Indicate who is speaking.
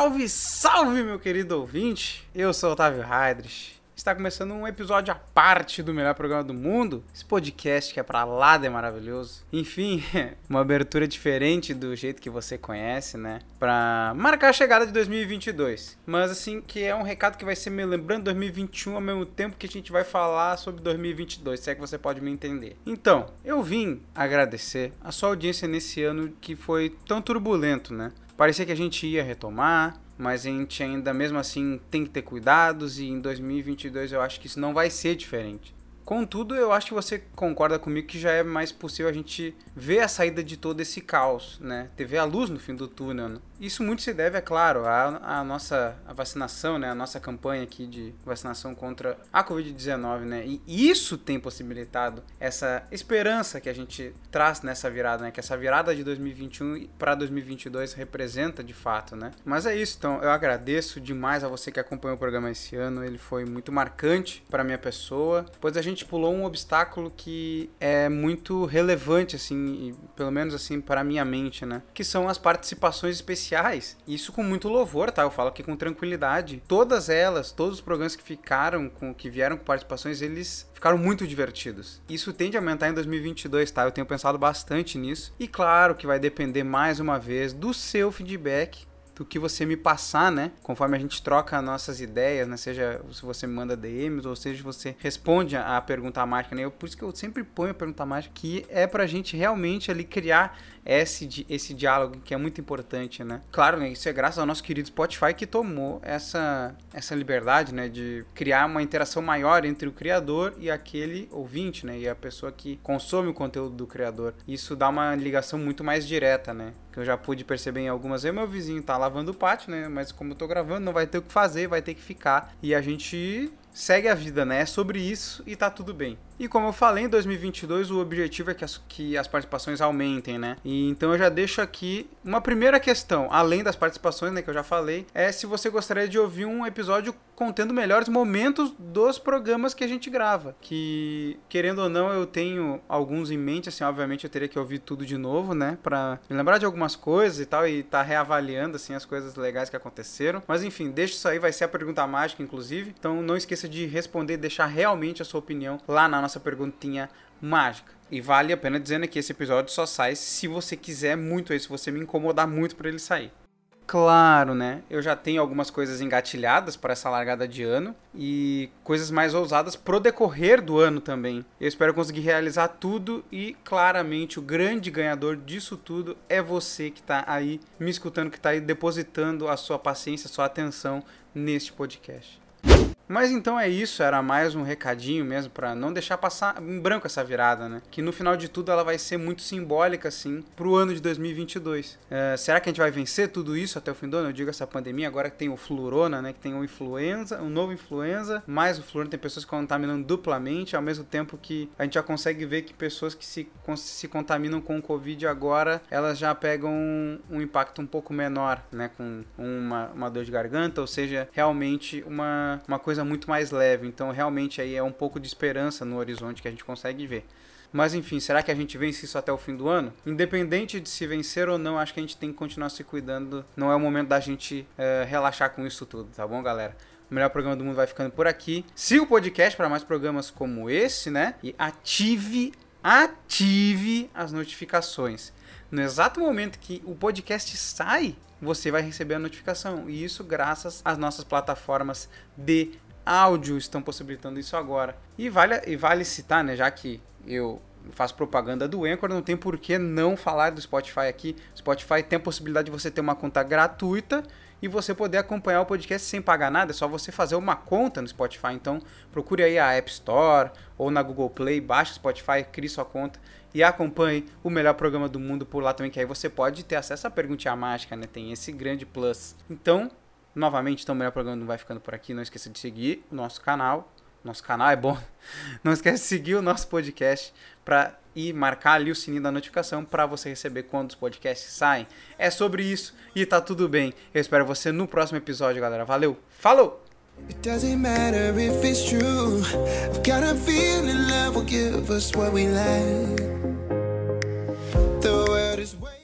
Speaker 1: Salve, salve, meu querido ouvinte! Eu sou Otávio Heidrich. Está começando um episódio à parte do melhor programa do mundo. Esse podcast que é pra lá de maravilhoso. Enfim, uma abertura diferente do jeito que você conhece, né? Pra marcar a chegada de 2022. Mas assim, que é um recado que vai ser me lembrando 2021 ao mesmo tempo que a gente vai falar sobre 2022, se é que você pode me entender. Então, eu vim agradecer a sua audiência nesse ano que foi tão turbulento, né? Parecia que a gente ia retomar, mas a gente ainda mesmo assim tem que ter cuidados e em 2022 eu acho que isso não vai ser diferente. Contudo, eu acho que você concorda comigo que já é mais possível a gente ver a saída de todo esse caos, né? Ter ver a luz no fim do túnel. Né? Isso muito se deve, é claro, à, à nossa à vacinação, né? A nossa campanha aqui de vacinação contra a Covid-19, né? E isso tem possibilitado essa esperança que a gente traz nessa virada, né? Que essa virada de 2021 para 2022 representa de fato, né? Mas é isso, então eu agradeço demais a você que acompanhou o programa esse ano. Ele foi muito marcante para minha pessoa, pois a gente gente pulou um obstáculo que é muito relevante, assim, pelo menos assim, para a minha mente, né? Que são as participações especiais. Isso com muito louvor, tá? Eu falo aqui com tranquilidade. Todas elas, todos os programas que ficaram, com que vieram com participações, eles ficaram muito divertidos. Isso tende a aumentar em 2022, tá? Eu tenho pensado bastante nisso. E claro que vai depender mais uma vez do seu feedback do que você me passar, né? Conforme a gente troca nossas ideias, né? Seja se você me manda DMs ou seja você responde a pergunta mágica, né? Eu, por isso que eu sempre ponho a pergunta mágica, que é pra gente realmente ali criar esse, esse diálogo que é muito importante, né? Claro, né, isso é graças ao nosso querido Spotify que tomou essa, essa liberdade, né, de criar uma interação maior entre o criador e aquele ouvinte, né, e a pessoa que consome o conteúdo do criador. Isso dá uma ligação muito mais direta, né? Que eu já pude perceber em algumas vezes, meu vizinho tá lavando o pátio, né, mas como eu tô gravando, não vai ter o que fazer, vai ter que ficar. E a gente segue a vida, né? É sobre isso e tá tudo bem. E como eu falei, em 2022 o objetivo é que as, que as participações aumentem, né? E então eu já deixo aqui uma primeira questão, além das participações, né, que eu já falei, é se você gostaria de ouvir um episódio contendo melhores momentos dos programas que a gente grava. Que, querendo ou não, eu tenho alguns em mente, assim, obviamente eu teria que ouvir tudo de novo, né? Pra me lembrar de algumas coisas e tal, e tá reavaliando, assim, as coisas legais que aconteceram. Mas enfim, deixa isso aí, vai ser a pergunta mágica, inclusive. Então não esqueça de responder, deixar realmente a sua opinião lá na nossa perguntinha mágica. E vale a pena dizendo que esse episódio só sai se você quiser muito aí, se você me incomodar muito para ele sair. Claro, né? Eu já tenho algumas coisas engatilhadas para essa largada de ano e coisas mais ousadas pro decorrer do ano também. Eu espero conseguir realizar tudo e claramente o grande ganhador disso tudo é você que está aí me escutando, que está aí depositando a sua paciência, a sua atenção neste podcast. Mas então é isso, era mais um recadinho mesmo para não deixar passar em branco essa virada, né? Que no final de tudo ela vai ser muito simbólica, assim, pro ano de 2022. É, será que a gente vai vencer tudo isso até o fim do ano? Eu digo essa pandemia, agora que tem o Flurona, né? Que tem o influenza, um novo influenza, mais o Flurona, tem pessoas contaminando duplamente, ao mesmo tempo que a gente já consegue ver que pessoas que se, se contaminam com o Covid agora, elas já pegam um, um impacto um pouco menor, né? Com uma, uma dor de garganta, ou seja, realmente uma, uma coisa coisa muito mais leve. Então, realmente, aí é um pouco de esperança no horizonte que a gente consegue ver. Mas enfim, será que a gente vence isso até o fim do ano? Independente de se vencer ou não, acho que a gente tem que continuar se cuidando. Não é o momento da gente é, relaxar com isso tudo, tá bom, galera? O melhor programa do mundo vai ficando por aqui. Siga o podcast para mais programas como esse, né? E ative, ative as notificações. No exato momento que o podcast sai, você vai receber a notificação. E isso graças às nossas plataformas de áudio estão possibilitando isso agora. E vale, e vale citar, né, já que eu faço propaganda do Anchor, não tem por que não falar do Spotify aqui. Spotify tem a possibilidade de você ter uma conta gratuita e você poder acompanhar o podcast sem pagar nada, é só você fazer uma conta no Spotify. Então, procure aí a App Store ou na Google Play, baixe o Spotify, crie sua conta e acompanhe o melhor programa do mundo por lá também, que aí você pode ter acesso à perguntinha mágica, né? Tem esse grande plus. Então, Novamente, então o melhor programa não vai ficando por aqui. Não esqueça de seguir o nosso canal. Nosso canal é bom. Não esqueça de seguir o nosso podcast para ir marcar ali o sininho da notificação para você receber quando os podcasts saem. É sobre isso e tá tudo bem. Eu espero você no próximo episódio, galera. Valeu. Falou. It doesn't matter if it's true. I've got a feeling love will give us what we. The world is waiting.